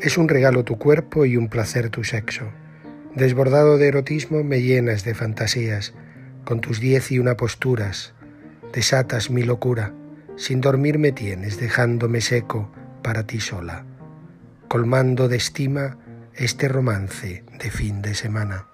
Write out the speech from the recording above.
Es un regalo tu cuerpo y un placer tu sexo. Desbordado de erotismo me llenas de fantasías, con tus diez y una posturas, desatas mi locura, sin dormir me tienes, dejándome seco para ti sola, colmando de estima este romance de fin de semana.